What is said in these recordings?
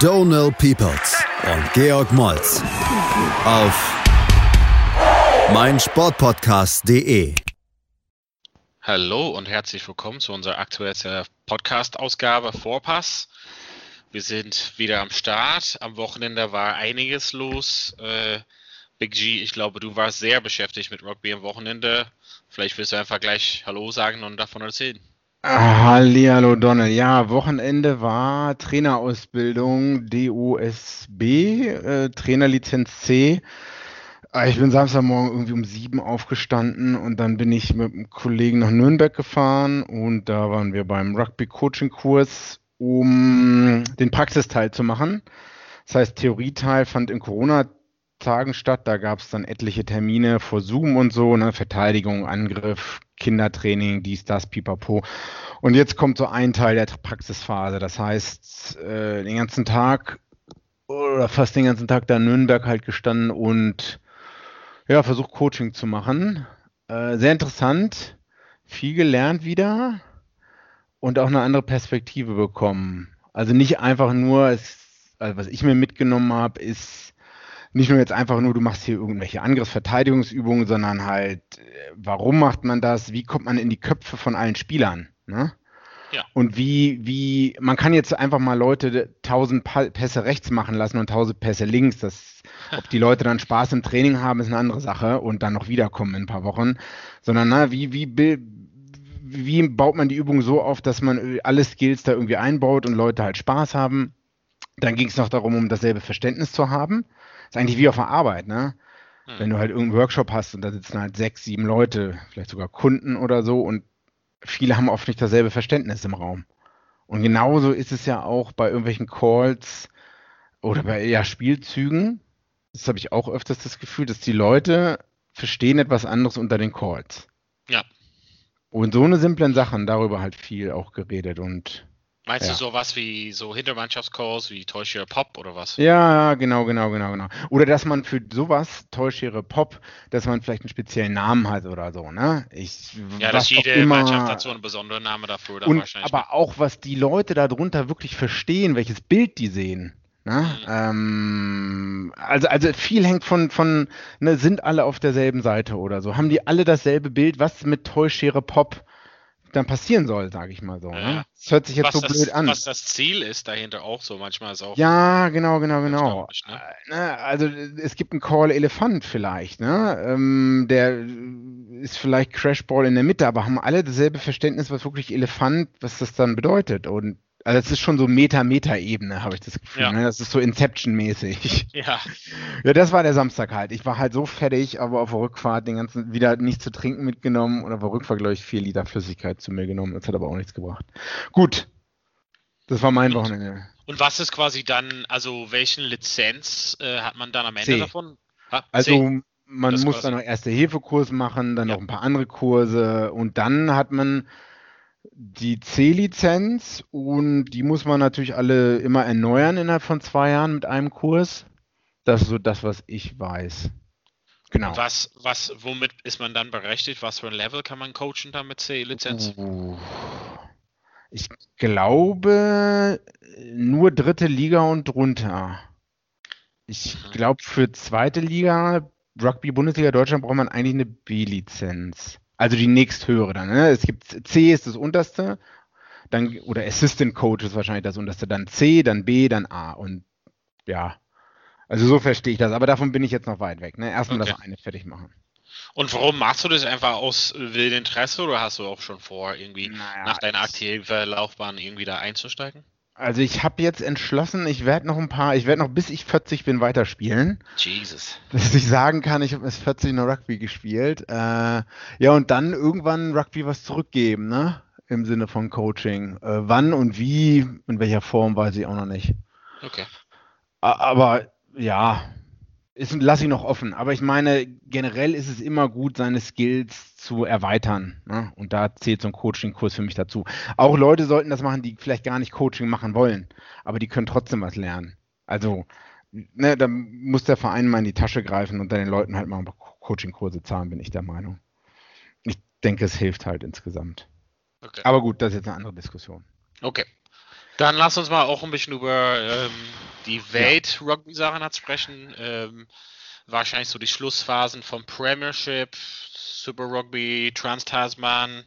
Donal Peoples und Georg Moltz auf meinsportpodcast.de. Hallo und herzlich willkommen zu unserer aktuellen Podcast-Ausgabe Vorpass. Wir sind wieder am Start. Am Wochenende war einiges los. Äh, Big G, ich glaube, du warst sehr beschäftigt mit Rugby am Wochenende. Vielleicht willst du einfach gleich Hallo sagen und davon erzählen. Hallihallo Donald. Ja, Wochenende war Trainerausbildung DOSB, äh, Trainerlizenz C. Ah, ich bin Samstagmorgen irgendwie um sieben aufgestanden und dann bin ich mit einem Kollegen nach Nürnberg gefahren und da waren wir beim Rugby-Coaching-Kurs, um den Praxisteil zu machen. Das heißt, Theorieteil fand in Corona-Tagen statt. Da gab es dann etliche Termine vor Zoom und so, ne? Verteidigung, Angriff, Kindertraining, dies, das, pipapo. Und jetzt kommt so ein Teil der Praxisphase. Das heißt, äh, den ganzen Tag oder fast den ganzen Tag da in Nürnberg halt gestanden und ja, versucht Coaching zu machen. Äh, sehr interessant, viel gelernt wieder und auch eine andere Perspektive bekommen. Also nicht einfach nur, es, also was ich mir mitgenommen habe, ist nicht nur jetzt einfach nur, du machst hier irgendwelche Angriffsverteidigungsübungen, sondern halt, äh, warum macht man das? Wie kommt man in die Köpfe von allen Spielern? Ne? Ja. Und wie, wie, man kann jetzt einfach mal Leute tausend Pässe rechts machen lassen und tausend Pässe links. Das, ob die Leute dann Spaß im Training haben, ist eine andere Sache und dann noch wiederkommen in ein paar Wochen. Sondern, na, wie, wie, wie baut man die Übung so auf, dass man alle Skills da irgendwie einbaut und Leute halt Spaß haben? Dann ging es noch darum, um dasselbe Verständnis zu haben ist eigentlich wie auf der Arbeit, ne? Hm. Wenn du halt irgendeinen Workshop hast und da sitzen halt sechs, sieben Leute, vielleicht sogar Kunden oder so und viele haben oft nicht dasselbe Verständnis im Raum. Und genauso ist es ja auch bei irgendwelchen Calls oder bei ja, Spielzügen. Das habe ich auch öfters das Gefühl, dass die Leute verstehen etwas anderes unter den Calls. Ja. Und so eine simplen Sachen, darüber halt viel auch geredet und Meinst ja. du sowas wie so Hintermannschaftscalls wie Toyshare Pop oder was? Ja, genau, genau, genau, genau. Oder dass man für sowas, Toyshare Pop, dass man vielleicht einen speziellen Namen hat oder so, ne? Ich, ja, dass jede immer, Mannschaft dazu einen besonderen Namen dafür und, wahrscheinlich. Aber auch, was die Leute darunter wirklich verstehen, welches Bild die sehen. Ne? Mhm. Ähm, also, also viel hängt von, von ne, sind alle auf derselben Seite oder so. Haben die alle dasselbe Bild? Was mit Toyshare Pop? Dann passieren soll, sage ich mal so. Ne? Ja. Das hört sich jetzt was so das, blöd an. Was das Ziel ist dahinter auch so, manchmal ist auch. Ja, genau, genau, genau. Ne? Äh, also es gibt einen Call Elefant vielleicht, ne? Ähm, der ist vielleicht Crashball in der Mitte, aber haben alle dasselbe Verständnis, was wirklich Elefant, was das dann bedeutet. Und also es ist schon so Meta-Meta-Ebene, habe ich das Gefühl. Ja. Ne? Das ist so Inception-mäßig. Ja. Ja, das war der Samstag halt. Ich war halt so fertig, aber auf der Rückfahrt den ganzen wieder nichts zu trinken mitgenommen und auf der Rückfahrt, glaube ich, vier Liter Flüssigkeit zu mir genommen. Das hat aber auch nichts gebracht. Gut. Das war mein und, Wochenende. Und was ist quasi dann, also welchen Lizenz äh, hat man dann am Ende C. davon? Ha, also man das muss dann noch Erste-Hilfe-Kurs machen, dann ja. noch ein paar andere Kurse und dann hat man die C-Lizenz und die muss man natürlich alle immer erneuern innerhalb von zwei Jahren mit einem Kurs. Das ist so das, was ich weiß. Genau. Was, was, womit ist man dann berechtigt? Was für ein Level kann man coachen dann mit C-Lizenz? Uh, ich glaube nur dritte Liga und drunter. Ich mhm. glaube für zweite Liga, Rugby Bundesliga Deutschland braucht man eigentlich eine B-Lizenz. Also die nächsthöhere dann. Ne? Es gibt C ist das unterste, dann oder Assistant Coach ist wahrscheinlich das unterste, dann C, dann B, dann A und ja. Also so verstehe ich das, aber davon bin ich jetzt noch weit weg. Ne? Erstmal okay. das eine fertig machen. Und warum machst du das einfach aus wildem Interesse oder hast du auch schon vor, irgendwie naja, nach deiner aktiven Laufbahn irgendwie da einzusteigen? Also ich habe jetzt entschlossen, ich werde noch ein paar, ich werde noch bis ich 40 bin weiterspielen. Jesus. Dass ich sagen kann, ich habe bis 40 noch Rugby gespielt. Äh, ja, und dann irgendwann Rugby was zurückgeben, ne? Im Sinne von Coaching. Äh, wann und wie, in welcher Form, weiß ich auch noch nicht. Okay. Aber ja, lasse ich noch offen. Aber ich meine, generell ist es immer gut, seine Skills zu erweitern. Ne? Und da zählt so ein Coaching-Kurs für mich dazu. Auch Leute sollten das machen, die vielleicht gar nicht Coaching machen wollen, aber die können trotzdem was lernen. Also, ne, da muss der Verein mal in die Tasche greifen und dann den Leuten halt mal Coaching-Kurse zahlen, bin ich der Meinung. Ich denke, es hilft halt insgesamt. Okay. Aber gut, das ist jetzt eine andere Diskussion. Okay. Dann lass uns mal auch ein bisschen über ähm, die Welt-Rugby-Sachen ja. sprechen. Ähm, wahrscheinlich so die Schlussphasen vom Premiership, Super Rugby, Trans-Tasman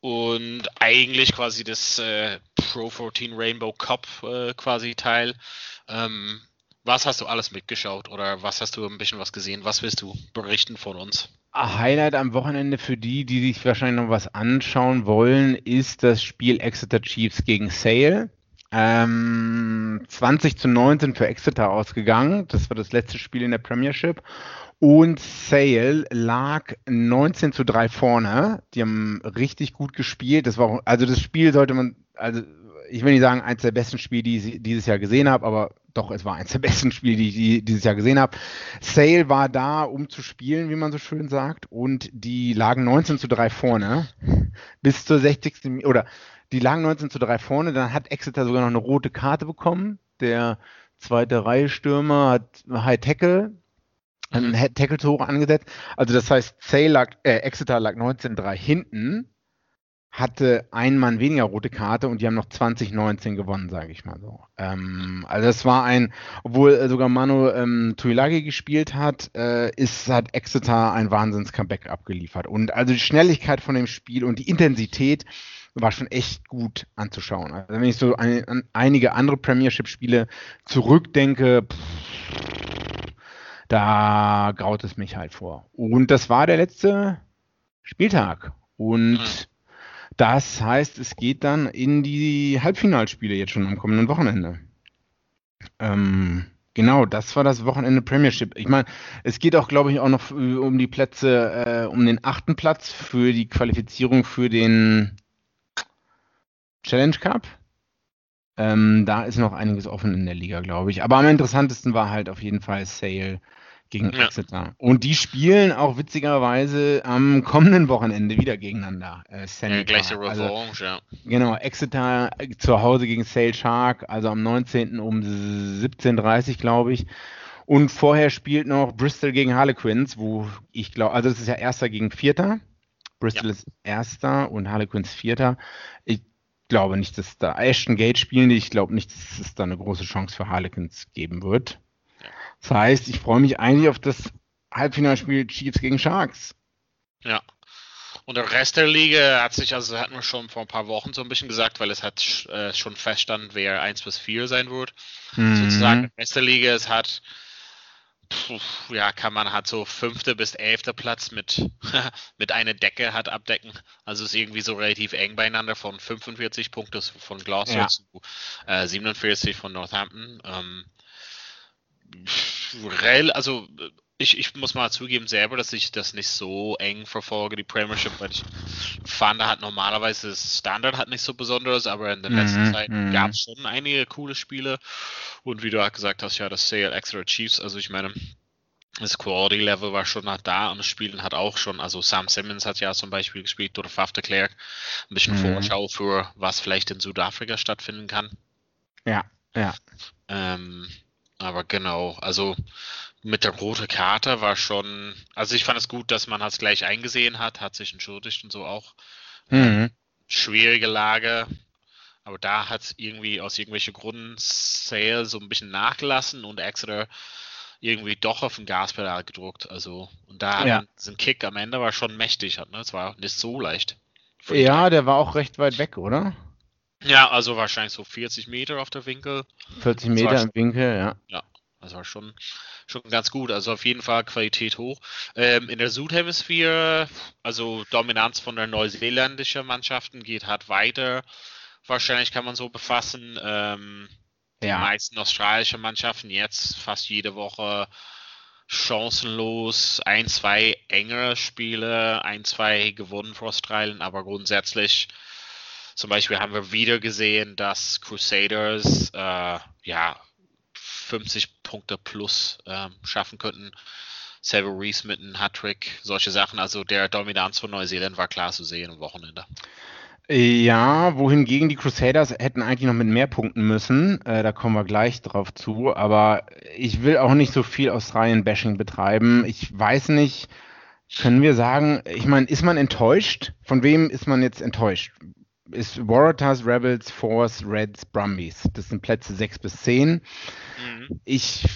und eigentlich quasi das äh, Pro 14 Rainbow Cup äh, quasi Teil. Ähm, was hast du alles mitgeschaut oder was hast du ein bisschen was gesehen? Was willst du berichten von uns? Highlight am Wochenende für die, die sich wahrscheinlich noch was anschauen wollen, ist das Spiel Exeter Chiefs gegen Sale. Ähm, 20 zu 19 für Exeter ausgegangen. Das war das letzte Spiel in der Premiership. Und Sale lag 19 zu 3 vorne. Die haben richtig gut gespielt. Das war, also das Spiel sollte man, also ich will nicht sagen, eins der besten Spiele, die ich dieses Jahr gesehen habe, aber doch, es war eins der besten Spiele, die ich dieses Jahr gesehen habe. Sale war da, um zu spielen, wie man so schön sagt, und die lagen 19 zu 3 vorne bis zur 60. oder die lagen 19 zu 3 vorne, dann hat Exeter sogar noch eine rote Karte bekommen. Der zweite Reihe Stürmer hat High Tackle, einen mhm. Tackle zu hoch angesetzt. Also das heißt, Sale lag, äh, Exeter lag 19-3 hinten hatte ein Mann weniger rote Karte und die haben noch 2019 gewonnen, sage ich mal so. Ähm, also das war ein, obwohl äh, sogar Manu ähm, Tuilagi gespielt hat, äh, ist, hat Exeter ein Wahnsinns-Comeback abgeliefert. Und also die Schnelligkeit von dem Spiel und die Intensität war schon echt gut anzuschauen. Also wenn ich so ein, an einige andere Premiership-Spiele zurückdenke, pff, da graut es mich halt vor. Und das war der letzte Spieltag. Und mhm das heißt, es geht dann in die Halbfinalspiele jetzt schon am kommenden Wochenende. Ähm, genau, das war das Wochenende Premiership. Ich meine, es geht auch, glaube ich, auch noch um die Plätze, äh, um den achten Platz für die Qualifizierung für den Challenge Cup. Ähm, da ist noch einiges offen in der Liga, glaube ich. Aber am interessantesten war halt auf jeden Fall Sale gegen ja. Exeter. Und die spielen auch witzigerweise am kommenden Wochenende wieder gegeneinander. Äh, ja, gleiche also, Revanche, ja. Genau, Exeter äh, zu Hause gegen Sale Shark, also am 19. um 17.30 Uhr, glaube ich. Und vorher spielt noch Bristol gegen Harlequins, wo ich glaube, also das ist ja Erster gegen Vierter. Bristol ja. ist Erster und Harlequins Vierter. Ich glaube nicht, dass da Ashton Gate spielen die. Ich glaube nicht, dass es da eine große Chance für Harlequins geben wird. Das heißt, ich freue mich eigentlich auf das Halbfinalspiel Chiefs gegen Sharks. Ja. Und der Rest der Liga hat sich, also hatten wir schon vor ein paar Wochen so ein bisschen gesagt, weil es hat äh, schon feststanden, wer 1 bis 4 sein wird. Mhm. Sozusagen, der Rest der Liga, es hat, pf, ja, kann man hat so fünfte bis elfte Platz mit, mit einer Decke hat abdecken. Also ist irgendwie so relativ eng beieinander von 45 Punkten von Gloucester ja. zu äh, 47 von Northampton. Ähm, also ich, ich muss mal zugeben selber, dass ich das nicht so eng verfolge, die Premiership, weil ich fand, da hat normalerweise das Standard hat nicht so besonderes, aber in der mhm, letzten Zeit mhm. gab es schon einige coole Spiele. Und wie du auch gesagt hast, ja, das Sale Extra Chiefs, also ich meine, das Quality Level war schon nach da und das Spielen hat auch schon, also Sam Simmons hat ja zum Beispiel gespielt oder Faf de Klerk, ein bisschen mhm. Vorschau für was vielleicht in Südafrika stattfinden kann. Ja, ja. Ähm, aber genau, also mit der roten Karte war schon, also ich fand es gut, dass man es gleich eingesehen hat, hat sich entschuldigt und so auch. Mhm. Schwierige Lage, aber da hat es irgendwie aus irgendwelchen Gründen Sale so ein bisschen nachgelassen und Exeter irgendwie doch auf den Gaspedal gedruckt. Also, und da ja. ein Kick am Ende war schon mächtig, ne? Es war nicht so leicht. Ja, der war auch recht weit weg, oder? Ja, also wahrscheinlich so 40 Meter auf der Winkel. 40 Meter im Winkel, ja. Ja, das war schon, schon ganz gut. Also auf jeden Fall Qualität hoch. Ähm, in der Südhemisphäre, also Dominanz von der neuseeländischen Mannschaften geht halt weiter. Wahrscheinlich kann man so befassen. Ähm, die ja. meisten australischen Mannschaften jetzt fast jede Woche chancenlos. Ein, zwei engere Spiele, ein, zwei gewonnen für Australien, aber grundsätzlich zum Beispiel haben wir wieder gesehen, dass Crusaders äh, ja 50 Punkte plus ähm, schaffen könnten. Savile Reese mit einem Hattrick, solche Sachen. Also der Dominanz von Neuseeland war klar zu sehen am Wochenende. Ja, wohingegen die Crusaders hätten eigentlich noch mit mehr Punkten müssen. Äh, da kommen wir gleich drauf zu. Aber ich will auch nicht so viel Australien-Bashing betreiben. Ich weiß nicht, können wir sagen, ich meine, ist man enttäuscht? Von wem ist man jetzt enttäuscht? Ist Waratahs, Rebels, Force, Reds, Brumbies. Das sind Plätze 6 bis 10. Mhm. Ich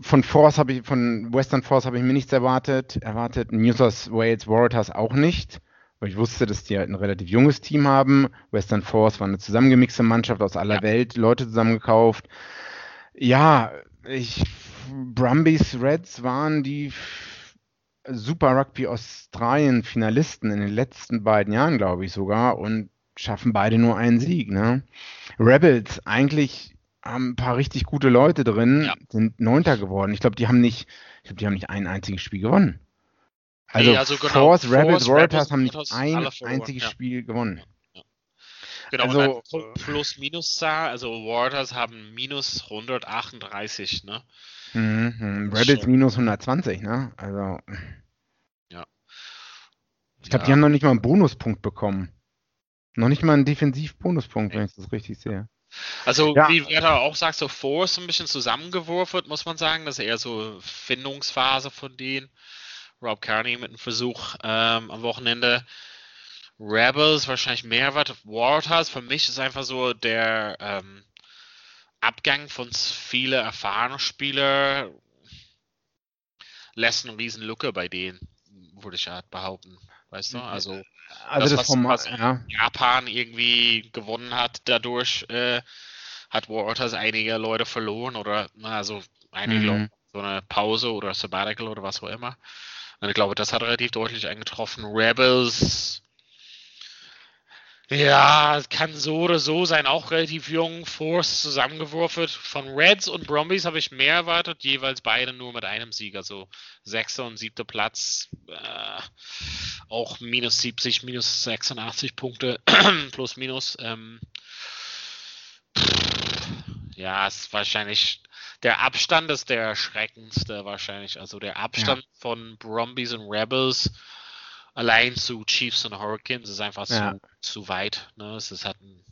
von Force habe ich, von Western Force habe ich mir nichts erwartet. Erwartet New South Wales Waratahs auch nicht weil ich wusste, dass die halt ein relativ junges Team haben. Western Force war eine zusammengemixte Mannschaft aus aller ja. Welt, Leute zusammengekauft. Ja, ich, Brumbies Reds waren die Super Rugby Australien Finalisten in den letzten beiden Jahren, glaube ich sogar, und schaffen beide nur einen Sieg. Ne? Rebels eigentlich haben ein paar richtig gute Leute drin, ja. sind Neunter geworden. Ich glaube, die haben nicht, ich glaube, die haben nicht ein einziges Spiel gewonnen. Also, nee, also genau, Force, Rebels, Warriors haben nicht ein einziges ja. Spiel gewonnen. Ja. Genau, also, Plus-Minus-Zahl, also Warriors haben minus 138, ne? Mhm, Rebels minus 120, ne? Also. Ja. Ich glaube, die haben noch nicht mal einen Bonuspunkt bekommen. Noch nicht mal einen Defensiv-Bonuspunkt, wenn ich das richtig sehe. Also, ja. wie Werder auch sagt, so Force ein bisschen zusammengeworfen, muss man sagen. Das ist eher so Findungsphase von denen. Rob Carney mit einem Versuch ähm, am Wochenende. Rebels wahrscheinlich mehr was. Waters für mich ist einfach so der ähm, Abgang von vielen erfahrenen Spielern lässt eine riesen Lücke bei denen, würde ich halt behaupten. Weißt du? Also, also das, das was, Format, was ja. Japan irgendwie gewonnen hat, dadurch äh, hat Waters einige Leute verloren oder na, also einige mhm. Leute so eine Pause oder Sabbatical oder was auch immer. Und ich glaube, das hat relativ deutlich eingetroffen. Rebels, ja, kann so oder so sein, auch relativ jung. Force zusammengeworfen. Von Reds und Brombies habe ich mehr erwartet, jeweils beide nur mit einem Sieg. Also sechster und siebter Platz. Äh, auch minus 70, minus 86 Punkte, plus minus. Ähm, ja, ist wahrscheinlich der Abstand ist der erschreckendste wahrscheinlich. Also der Abstand ja. von Brumbies und Rebels allein zu Chiefs und Hurricanes ist einfach ja. zu, zu weit. Ne? Es ist halt ein,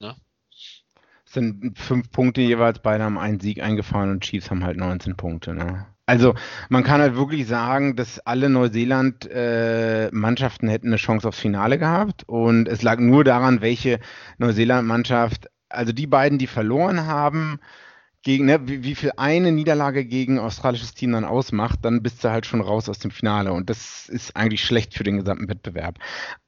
ne? Es sind fünf Punkte jeweils, beide haben einen Sieg eingefahren und Chiefs haben halt 19 Punkte. Ne? Also man kann halt wirklich sagen, dass alle Neuseeland-Mannschaften äh, hätten eine Chance aufs Finale gehabt und es lag nur daran, welche Neuseeland-Mannschaft, also die beiden, die verloren haben, gegen, ne, wie, wie, viel eine Niederlage gegen australisches Team dann ausmacht, dann bist du halt schon raus aus dem Finale. Und das ist eigentlich schlecht für den gesamten Wettbewerb.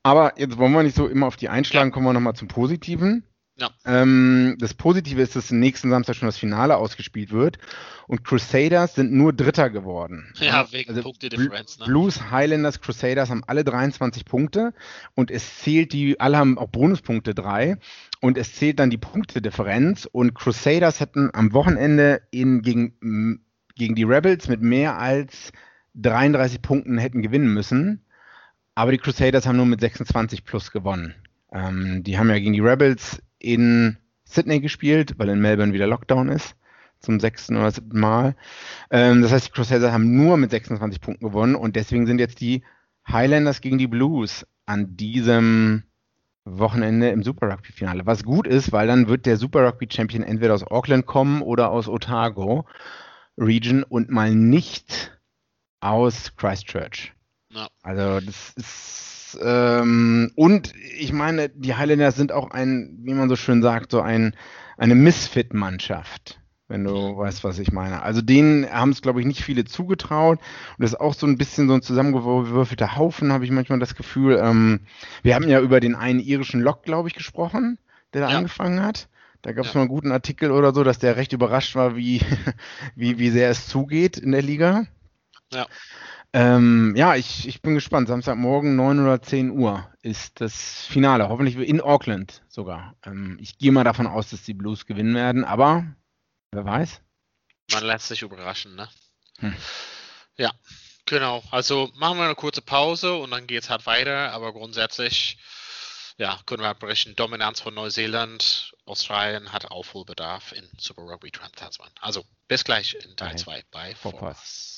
Aber jetzt wollen wir nicht so immer auf die einschlagen, kommen wir nochmal zum Positiven. Ja. Ähm, das Positive ist, dass nächsten Samstag schon das Finale ausgespielt wird. Und Crusaders sind nur Dritter geworden. Ja, wegen also Punktedifferenz. Ne? Blues, Highlanders, Crusaders haben alle 23 Punkte. Und es zählt die, alle haben auch Bonuspunkte drei. Und es zählt dann die Punktedifferenz. Und Crusaders hätten am Wochenende in, gegen, gegen die Rebels mit mehr als 33 Punkten hätten gewinnen müssen. Aber die Crusaders haben nur mit 26 plus gewonnen. Ähm, die haben ja gegen die Rebels in Sydney gespielt, weil in Melbourne wieder Lockdown ist. Zum sechsten oder siebten Mal. Ähm, das heißt, die Crusaders haben nur mit 26 Punkten gewonnen und deswegen sind jetzt die Highlanders gegen die Blues an diesem Wochenende im Super Rugby Finale. Was gut ist, weil dann wird der Super Rugby Champion entweder aus Auckland kommen oder aus Otago Region und mal nicht aus Christchurch. Ja. Also das ist ähm, und ich meine, die Highlanders sind auch ein, wie man so schön sagt, so ein, eine Misfit-Mannschaft wenn du weißt, was ich meine. Also denen haben es, glaube ich, nicht viele zugetraut. Und das ist auch so ein bisschen so ein zusammengewürfelter Haufen, habe ich manchmal das Gefühl. Ähm, wir haben ja über den einen irischen Lock, glaube ich, gesprochen, der da ja. angefangen hat. Da gab es ja. mal einen guten Artikel oder so, dass der recht überrascht war, wie, wie, wie sehr es zugeht in der Liga. Ja. Ähm, ja, ich, ich bin gespannt. Samstagmorgen 9 oder 10 Uhr ist das Finale. Hoffentlich in Auckland sogar. Ähm, ich gehe mal davon aus, dass die Blues gewinnen werden, aber wer weiß. Man lässt sich überraschen, ne? Hm. Ja, genau. Also machen wir eine kurze Pause und dann geht es halt weiter. Aber grundsätzlich, ja, können wir berichten, Dominanz von Neuseeland, Australien hat Aufholbedarf in Super Rugby Trans-Tasman. Also bis gleich in Teil 2 bei Vorpass.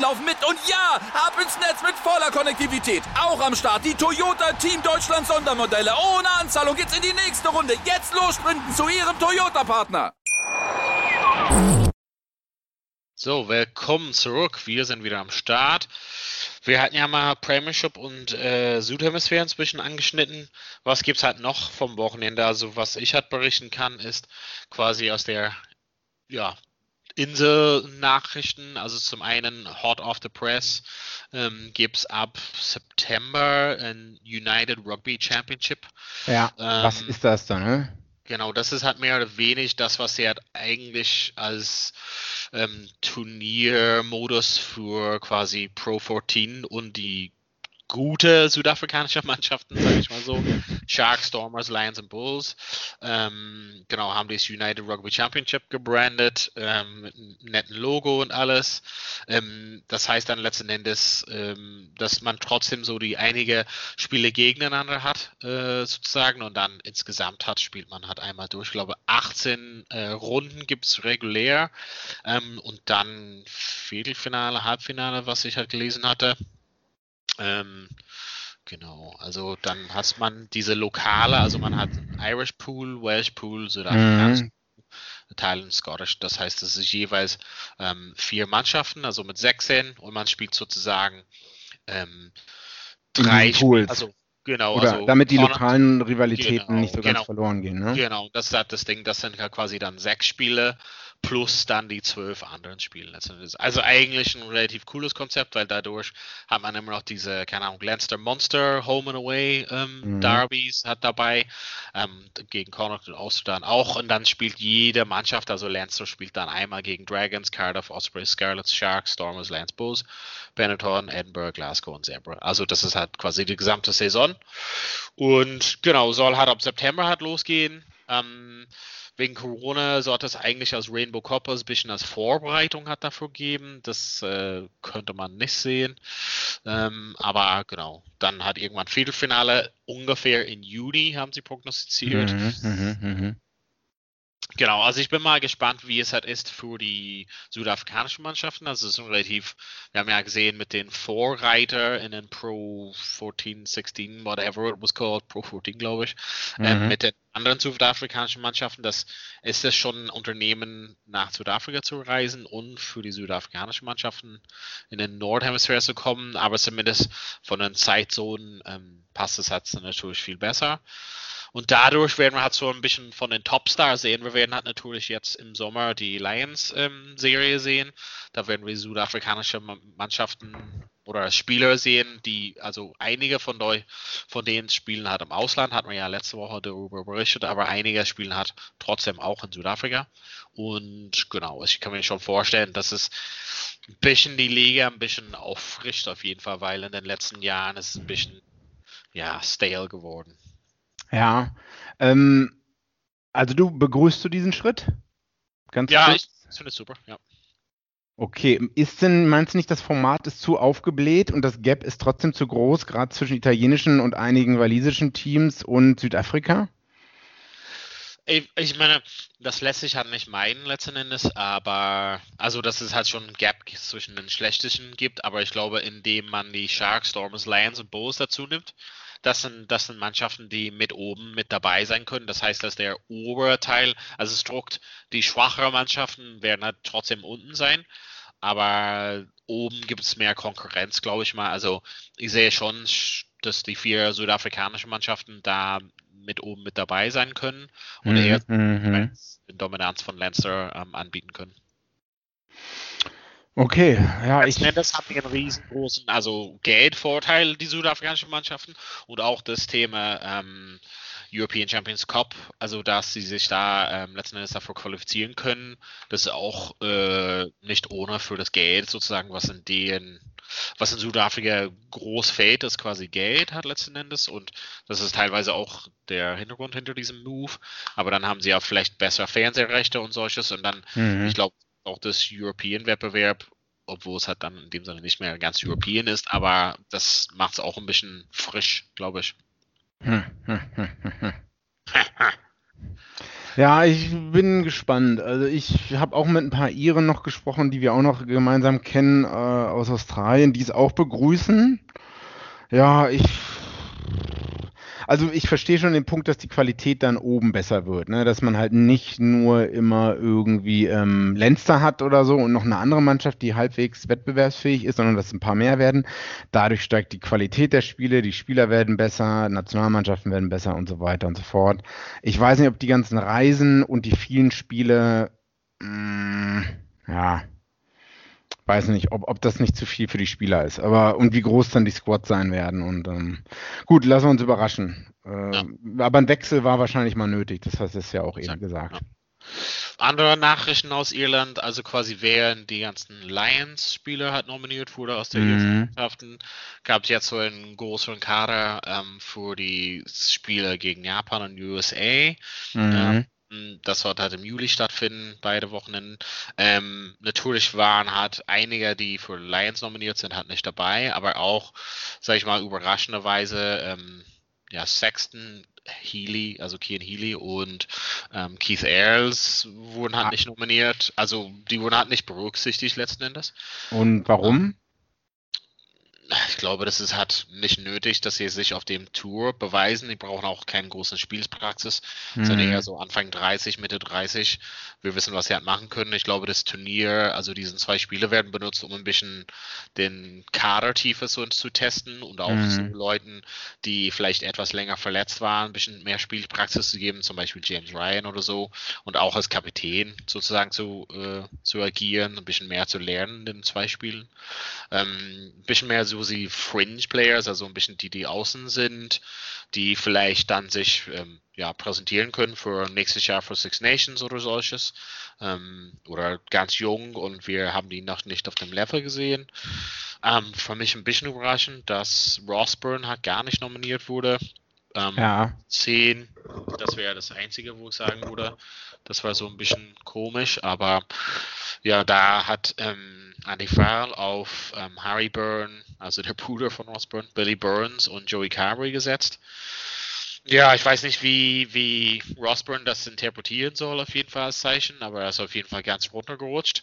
laufen mit. Und ja, ab ins Netz mit voller Konnektivität. Auch am Start die Toyota Team Deutschland Sondermodelle. Ohne Anzahlung geht's in die nächste Runde. Jetzt los sprinten zu Ihrem Toyota-Partner. So, willkommen zurück. Wir sind wieder am Start. Wir hatten ja mal Premiership und äh, Südhemisphäre inzwischen angeschnitten. Was gibt es halt noch vom Wochenende? Also, was ich halt berichten kann, ist quasi aus der ja, Insel-Nachrichten. Also zum einen Hot off the Press ähm, gibt es ab September ein United Rugby Championship. Ja, ähm, was ist das dann, ne? Genau, das ist halt mehr oder weniger das, was sie halt eigentlich als ähm, Turniermodus für quasi Pro 14 und die gute südafrikanische Mannschaften, sage ich mal so. Sharks, Stormers, Lions und Bulls. Ähm, genau, haben das United Rugby Championship gebrandet, ähm, mit einem netten Logo und alles. Ähm, das heißt dann letzten Endes, ähm, dass man trotzdem so die einige Spiele gegeneinander hat, äh, sozusagen, und dann insgesamt hat, spielt man halt einmal durch. Ich glaube, 18 äh, Runden gibt es regulär ähm, und dann Viertelfinale, Halbfinale, was ich halt gelesen hatte. Ähm, genau, also dann hat man diese lokale, also man hat Irish Pool, Welsh Pool, Südafrikanisch mhm. Teil und Scottish. Das heißt, es ist jeweils ähm, vier Mannschaften, also mit 16 und man spielt sozusagen ähm, drei Pools. Also Genau, Oder also damit die lokalen Rivalitäten genau, nicht so ganz genau, verloren gehen. Ne? Genau, das ist halt das Ding, das sind ja quasi dann sechs Spiele plus dann die zwölf anderen Spiele. Also eigentlich ein relativ cooles Konzept, weil dadurch hat man immer noch diese, keine Ahnung, Leinster Monster Home and Away ähm, mhm. Derbys hat dabei, ähm, gegen Connacht und Ulster dann auch und dann spielt jede Mannschaft, also Leinster spielt dann einmal gegen Dragons, Cardiff, Ospreys, Scarlets, Sharks, Stormers, Lance Bulls, Benetton, Edinburgh, Glasgow und Zebra. Also das ist halt quasi die gesamte Saison und genau, soll halt ab September halt losgehen. Ähm, wegen Corona sollte es eigentlich als Rainbow Coppers ein bisschen als Vorbereitung hat dafür geben. Das äh, könnte man nicht sehen. Ähm, aber genau, dann hat irgendwann Viertelfinale ungefähr in Juni, haben sie prognostiziert. Mhm, mh, mh. Genau, also ich bin mal gespannt, wie es halt ist für die südafrikanischen Mannschaften. Also es ist relativ, wir haben ja gesehen mit den Vorreiter in den Pro 14, 16, whatever it was called, Pro 14 glaube ich, ähm, mhm. ähm, mit den anderen südafrikanischen Mannschaften, dass ist es schon ein Unternehmen nach Südafrika zu reisen und für die südafrikanischen Mannschaften in den Nordhemisphäre zu kommen, aber zumindest von den Zeitzonen ähm, passt es halt natürlich viel besser. Und dadurch werden wir halt so ein bisschen von den Topstars sehen. Wir werden halt natürlich jetzt im Sommer die Lions-Serie ähm, sehen. Da werden wir südafrikanische Mannschaften oder Spieler sehen, die, also einige von, deu, von denen spielen halt im Ausland, hat man ja letzte Woche darüber berichtet, aber einige spielen halt trotzdem auch in Südafrika. Und genau, ich kann mir schon vorstellen, dass es ein bisschen die Liga ein bisschen auffrischt auf jeden Fall, weil in den letzten Jahren ist es ein bisschen, ja, stale geworden. Ja. Ähm, also du begrüßt du diesen Schritt? Ganz ja, kurz? ich finde es super, ja. Okay, ist denn, meinst du nicht, das Format ist zu aufgebläht und das Gap ist trotzdem zu groß, gerade zwischen italienischen und einigen walisischen Teams und Südafrika? Ich, ich, meine, das lässt sich halt nicht meinen letzten Endes, aber also dass es halt schon ein Gap zwischen den schlechtesten gibt, aber ich glaube, indem man die Sharks, Stormers, Lions und Bulls dazu nimmt, das sind, das sind Mannschaften, die mit oben mit dabei sein können. Das heißt, dass der obere Teil, also es druckt, die schwachere Mannschaften werden halt trotzdem unten sein. Aber oben gibt es mehr Konkurrenz, glaube ich mal. Also ich sehe schon, dass die vier südafrikanischen Mannschaften da mit oben mit dabei sein können und mhm, eher mhm. Dominanz von Lancer ähm, anbieten können. Okay, ja, ich. Das hat einen riesengroßen, also Geldvorteil, die südafrikanischen Mannschaften und auch das Thema ähm, European Champions Cup, also dass sie sich da ähm, letzten Endes dafür qualifizieren können. Das ist auch äh, nicht ohne für das Geld sozusagen, was in den, was in Südafrika groß fällt, das quasi Geld hat letzten Endes und das ist teilweise auch der Hintergrund hinter diesem Move. Aber dann haben sie auch vielleicht besser Fernsehrechte und solches und dann, mhm. ich glaube, auch das European-Wettbewerb, obwohl es halt dann in dem Sinne nicht mehr ganz European ist, aber das macht es auch ein bisschen frisch, glaube ich. Ja, ich bin gespannt. Also ich habe auch mit ein paar Iren noch gesprochen, die wir auch noch gemeinsam kennen äh, aus Australien, die es auch begrüßen. Ja, ich also ich verstehe schon den Punkt, dass die Qualität dann oben besser wird, ne? dass man halt nicht nur immer irgendwie ähm, Lenster hat oder so und noch eine andere Mannschaft, die halbwegs wettbewerbsfähig ist, sondern dass ein paar mehr werden. Dadurch steigt die Qualität der Spiele, die Spieler werden besser, Nationalmannschaften werden besser und so weiter und so fort. Ich weiß nicht, ob die ganzen Reisen und die vielen Spiele, mh, mm, ja, weiß nicht, ob, ob das nicht zu viel für die Spieler ist. Aber und wie groß dann die Squads sein werden. Und ähm, gut, lassen wir uns überraschen. Äh, ja. Aber ein Wechsel war wahrscheinlich mal nötig, das hast du ja auch eben gesagt. Ja. Andere Nachrichten aus Irland, also quasi wären die ganzen Lions-Spieler halt nominiert wurde aus der mhm. Mannschaften, gab es jetzt so einen größeren Kader ähm, für die Spiele gegen Japan und USA. Mhm. Ähm, das sollte halt im Juli stattfinden, beide Wochenenden. Ähm, natürlich waren halt einige, die für Lions nominiert sind, halt nicht dabei, aber auch, sag ich mal, überraschenderweise, ähm, ja, Sexton, Healy, also Kian Healy und ähm, Keith Earls wurden halt ah. nicht nominiert. Also die wurden halt nicht berücksichtigt letzten Endes. Und warum? Ich glaube, das ist halt nicht nötig, dass sie sich auf dem Tour beweisen. Die brauchen auch keine große Spielspraxis, mhm. sondern eher so Anfang 30, Mitte 30. Wir wissen, was sie halt machen können. Ich glaube, das Turnier, also diese zwei Spiele werden benutzt, um ein bisschen den Kadertiefe so zu testen und auch mhm. so Leuten, die vielleicht etwas länger verletzt waren, ein bisschen mehr Spielpraxis zu geben, zum Beispiel James Ryan oder so und auch als Kapitän sozusagen zu, äh, zu agieren, ein bisschen mehr zu lernen in den zwei Spielen. Ähm, ein bisschen mehr so sie Fringe Players, also ein bisschen die, die außen sind, die vielleicht dann sich ähm, ja, präsentieren können für nächstes Jahr für Six Nations oder solches. Ähm, oder ganz jung und wir haben die noch nicht auf dem Level gesehen. Ähm, für mich ein bisschen überraschend, dass Rossburn halt gar nicht nominiert wurde. Ähm, ja. 10, das wäre das Einzige, wo ich sagen würde. Das war so ein bisschen komisch, aber ja, da hat ähm, Andy Farrell auf ähm, Harry Byrne, also der Bruder von Ross Byrne, Billy Burns und Joey Carberry gesetzt. Ja, ich weiß nicht, wie, wie Rossburn das interpretieren soll, auf jeden Fall als Zeichen, aber er ist auf jeden Fall ganz runtergerutscht.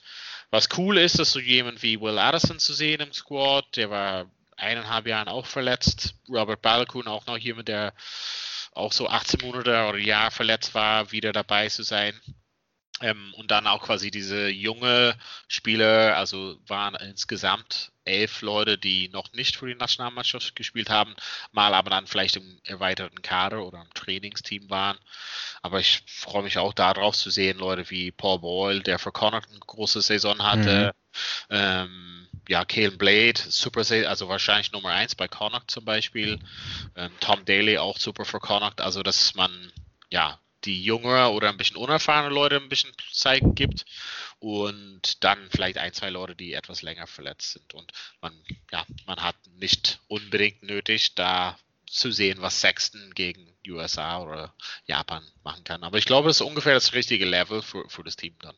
Was cool ist, ist so jemand wie Will Addison zu sehen im Squad, der war eineinhalb Jahren auch verletzt. Robert Balkun auch noch jemand, der auch so 18 Monate oder Jahr verletzt war, wieder dabei zu sein. Ähm, und dann auch quasi diese junge Spieler, also waren insgesamt elf Leute, die noch nicht für die Nationalmannschaft gespielt haben, mal aber dann vielleicht im erweiterten Kader oder im Trainingsteam waren. Aber ich freue mich auch darauf zu sehen, Leute wie Paul Boyle, der für Connacht eine große Saison hatte. Mhm. Ähm, ja, Kalen Blade, super, also wahrscheinlich Nummer eins bei Connacht zum Beispiel. Ähm, Tom Daly auch super für Connacht. Also, dass man ja die jüngere oder ein bisschen unerfahrene Leute ein bisschen Zeit gibt und dann vielleicht ein, zwei Leute, die etwas länger verletzt sind. Und man, ja, man hat nicht unbedingt nötig, da zu sehen, was Sexton gegen USA oder Japan machen kann. Aber ich glaube, das ist ungefähr das richtige Level für, für das Team dann.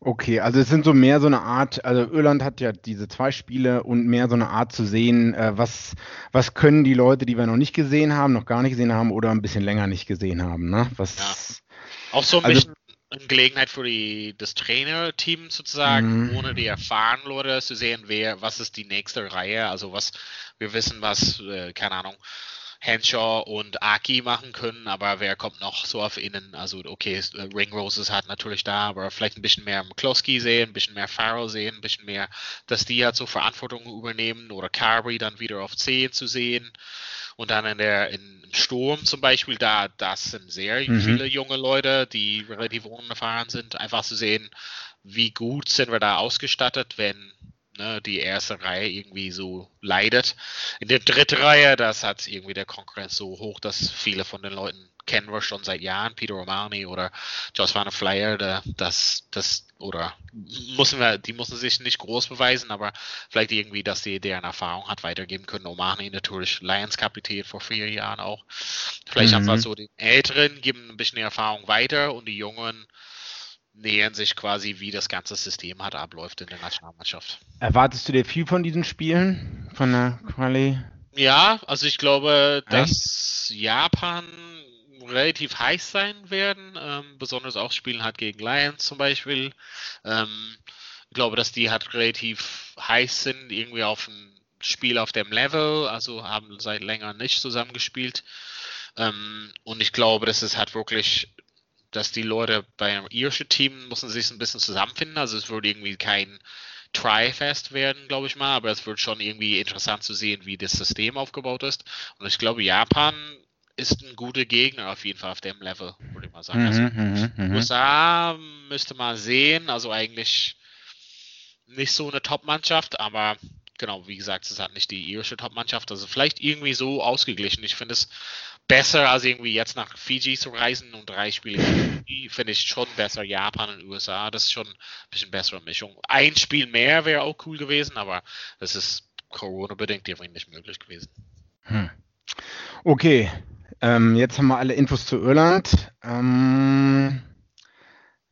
Okay, also es sind so mehr so eine Art, also Irland hat ja diese zwei Spiele und mehr so eine Art zu sehen, äh, was, was können die Leute, die wir noch nicht gesehen haben, noch gar nicht gesehen haben oder ein bisschen länger nicht gesehen haben, ne? Was, ja. Auch so ein also, bisschen eine Gelegenheit für die, das Trainerteam sozusagen, mhm. ohne die erfahrenen Leute zu sehen, wer, was ist die nächste Reihe, also was, wir wissen was, äh, keine Ahnung, Henshaw und Aki machen können, aber wer kommt noch so auf innen? Also, okay, Ringrose ist halt natürlich da, aber vielleicht ein bisschen mehr McCloskey sehen, ein bisschen mehr Farrell sehen, ein bisschen mehr, dass die halt so Verantwortung übernehmen oder Carberry dann wieder auf 10 zu sehen. Und dann in der, in, im Sturm zum Beispiel, da, das sind sehr mhm. viele junge Leute, die relativ unerfahren sind, einfach zu sehen, wie gut sind wir da ausgestattet, wenn ne, die erste Reihe irgendwie so leidet. In der dritten Reihe, das hat irgendwie der Konkurrenz so hoch, dass viele von den Leuten kennen wir schon seit Jahren, Peter Romani oder Josh Van Flyer, das, das, oder müssen wir, die müssen sich nicht groß beweisen, aber vielleicht irgendwie, dass die deren Erfahrung hat weitergeben können. Omani natürlich Lions-Kapitän vor vier Jahren auch. Vielleicht mhm. haben wir so die Älteren, geben ein bisschen die Erfahrung weiter und die Jungen nähern sich quasi, wie das ganze System hat abläuft in der Nationalmannschaft. Erwartest du dir viel von diesen Spielen, von der Quali? Ja, also ich glaube, dass Japan relativ heiß sein werden, ähm, besonders auch Spielen hat gegen Lions zum Beispiel. Ähm, ich glaube, dass die halt relativ heiß sind, irgendwie auf ein Spiel auf dem Level, also haben seit länger nicht zusammengespielt. Ähm, und ich glaube, dass es halt wirklich, dass die Leute beim irischen Team müssen sich ein bisschen zusammenfinden. Also es wird irgendwie kein Try-Fest werden, glaube ich mal, aber es wird schon irgendwie interessant zu sehen, wie das System aufgebaut ist. Und ich glaube, Japan ist ein guter Gegner auf jeden Fall auf dem Level, würde ich mal sagen. Also, mhm, mhm, mhm. USA müsste man sehen, also eigentlich nicht so eine Top-Mannschaft, aber genau, wie gesagt, es hat nicht die irische Top-Mannschaft, also vielleicht irgendwie so ausgeglichen. Ich finde es besser, als irgendwie jetzt nach Fiji zu reisen und drei Spiele finde ich schon besser. Japan und USA, das ist schon ein bisschen bessere Mischung. Ein Spiel mehr wäre auch cool gewesen, aber das ist Corona-bedingt irgendwie nicht möglich gewesen. Hm. Okay, ähm, jetzt haben wir alle Infos zu Irland. Ähm,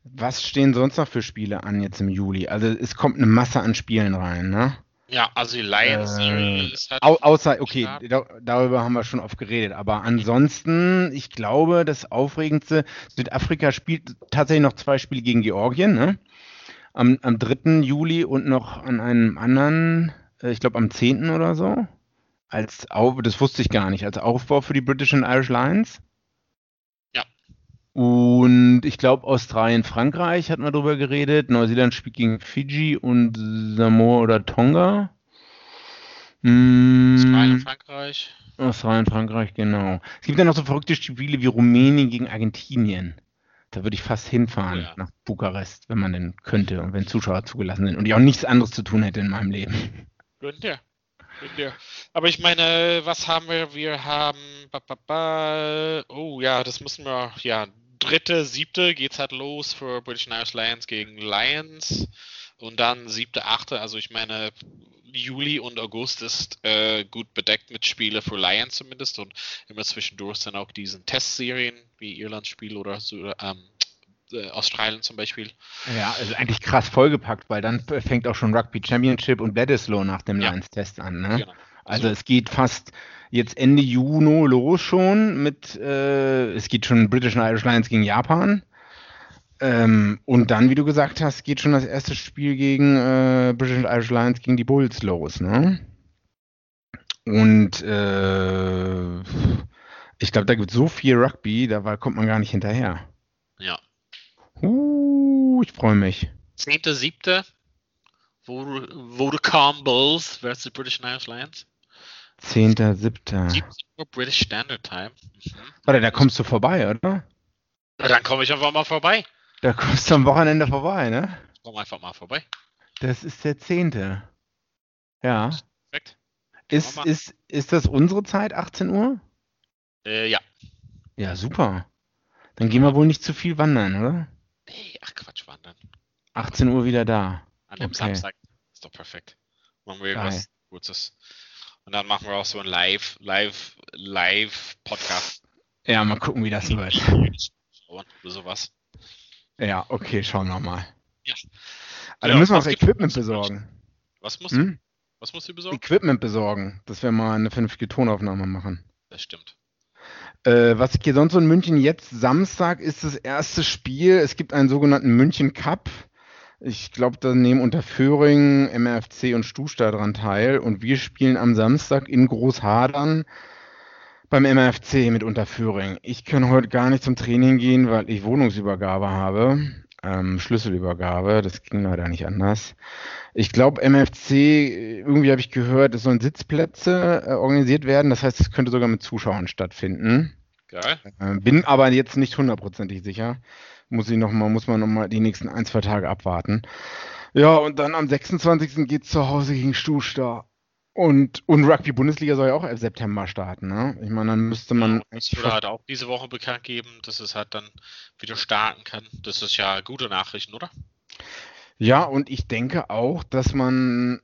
was stehen sonst noch für Spiele an jetzt im Juli? Also es kommt eine Masse an Spielen rein, ne? Ja, also die Lions äh, ist halt au außer, okay, da, darüber haben wir schon oft geredet, aber ansonsten, ich glaube, das Aufregendste, Südafrika spielt tatsächlich noch zwei Spiele gegen Georgien, ne? Am, am 3. Juli und noch an einem anderen, äh, ich glaube am 10. oder so als Auf, das wusste ich gar nicht, als Aufbau für die British and Irish Lions. Ja. Und ich glaube, Australien, Frankreich hatten wir drüber geredet. Neuseeland spielt gegen Fiji und Samoa oder Tonga. Hm, Australien, Frankreich. Australien, Frankreich, genau. Es gibt ja noch so verrückte Spiele wie Rumänien gegen Argentinien. Da würde ich fast hinfahren ja. nach Bukarest, wenn man denn könnte und wenn Zuschauer zugelassen sind und ich auch nichts anderes zu tun hätte in meinem Leben. Könnte. Aber ich meine, was haben wir? Wir haben. Ba, ba, ba, oh ja, das müssen wir. Ja, dritte, siebte geht's halt los für British Irish Lions gegen Lions. Und dann siebte, achte. Also ich meine, Juli und August ist äh, gut bedeckt mit Spiele für Lions zumindest. Und immer zwischendurch dann auch diesen Testserien wie Irland-Spiel oder so, ähm, äh, Australien zum Beispiel. Ja, also eigentlich krass vollgepackt, weil dann fängt auch schon Rugby Championship und Bledisloe nach dem ja. Lions-Test an. Ne? Genau. Also, es geht fast jetzt Ende Juni los schon mit, äh, es geht schon British and Irish Lions gegen Japan. Ähm, und dann, wie du gesagt hast, geht schon das erste Spiel gegen äh, British and Irish Lions gegen die Bulls los. Ne? Und äh, ich glaube, da gibt es so viel Rugby, da kommt man gar nicht hinterher. Ja. Uh, ich freue mich. 10.7. Vodacom Bulls versus British Irish Lions. 10.7. British Standard Time. Mhm. Warte, da kommst du vorbei, oder? Na, dann komme ich einfach mal vorbei. Da kommst du am Wochenende vorbei, ne? Komm einfach mal vorbei. Das ist der 10. Ja. Perfekt. Ist, ist, ist das unsere Zeit, 18 Uhr? Äh, ja. Ja, super. Dann gehen wir wohl nicht zu viel wandern, oder? Nee, ach Quatsch, wandern. 18 Uhr wieder da. An dem okay. Samstag ist doch perfekt. Machen wir irgendwas Kurzes. Und dann machen wir auch so ein Live, Live, Live-Podcast. Ja, mal gucken, wie das wird. Oder sowas. Ja, okay, schauen wir mal. Ja. Also ja, müssen wir auch Equipment besorgen. Was musst du? Hm? Was musst du besorgen? Equipment besorgen, dass wir mal eine vernünftige Tonaufnahme machen. Das stimmt. Äh, was hier sonst so in München jetzt Samstag ist das erste Spiel. Es gibt einen sogenannten München Cup. Ich glaube, da nehmen unter Föhring, MRFC und Stusta dran teil. Und wir spielen am Samstag in Großhadern beim MRFC mit Unterföhring. Ich kann heute gar nicht zum Training gehen, weil ich Wohnungsübergabe habe. Ähm, Schlüsselübergabe, das ging leider nicht anders. Ich glaube, MFC, irgendwie habe ich gehört, es sollen Sitzplätze äh, organisiert werden. Das heißt, es könnte sogar mit Zuschauern stattfinden. Geil. Äh, bin aber jetzt nicht hundertprozentig sicher muss ich noch mal, muss man noch mal die nächsten ein, zwei Tage abwarten. Ja, und dann am 26. geht es zu Hause gegen Stuhlstar. Und, und Rugby-Bundesliga soll ja auch im September starten, ne? Ich meine, dann müsste man. Ja, das würde halt auch diese Woche bekannt geben, dass es halt dann wieder starten kann. Das ist ja gute Nachrichten, oder? Ja, und ich denke auch, dass man,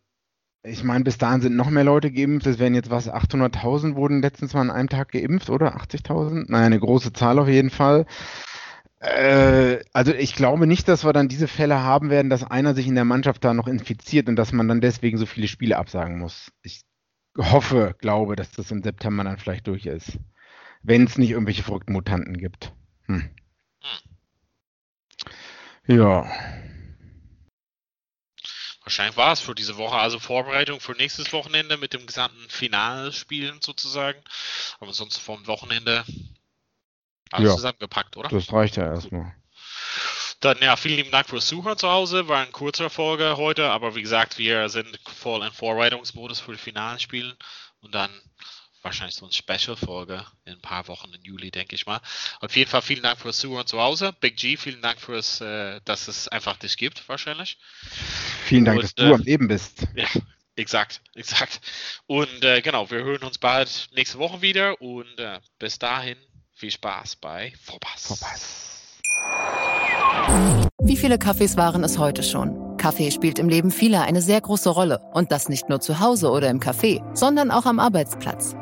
ich meine, bis dahin sind noch mehr Leute geimpft. Es werden jetzt was, 800.000 wurden letztens mal an einem Tag geimpft, oder? 80.000? Naja, eine große Zahl auf jeden Fall. Äh, also ich glaube nicht, dass wir dann diese Fälle haben werden, dass einer sich in der Mannschaft da noch infiziert und dass man dann deswegen so viele Spiele absagen muss. Ich hoffe, glaube, dass das im September dann vielleicht durch ist. Wenn es nicht irgendwelche verrückten Mutanten gibt. Hm. Ja. Wahrscheinlich war es für diese Woche, also Vorbereitung für nächstes Wochenende mit dem gesamten Finalspielen sozusagen. Aber sonst vom Wochenende alles ja, zusammengepackt, oder? Das reicht ja erstmal. Dann ja, vielen lieben Dank fürs Zuhören zu Hause. War ein kurzer Folge heute, aber wie gesagt, wir sind voll in Vorbereitungsmodus für die finalen Spiele und dann wahrscheinlich so eine Special-Folge in ein paar Wochen im Juli, denke ich mal. Auf jeden Fall vielen Dank fürs Zuhören zu Hause. Big G, vielen Dank fürs, äh, dass es einfach dich gibt, wahrscheinlich. Vielen Dank, und, dass du äh, am Leben bist. Ja, exakt, exakt. Und äh, genau, wir hören uns bald nächste Woche wieder und äh, bis dahin viel Spaß bei Vorpass. Vorpass. Wie viele Kaffees waren es heute schon? Kaffee spielt im Leben vieler eine sehr große Rolle. Und das nicht nur zu Hause oder im Café, sondern auch am Arbeitsplatz.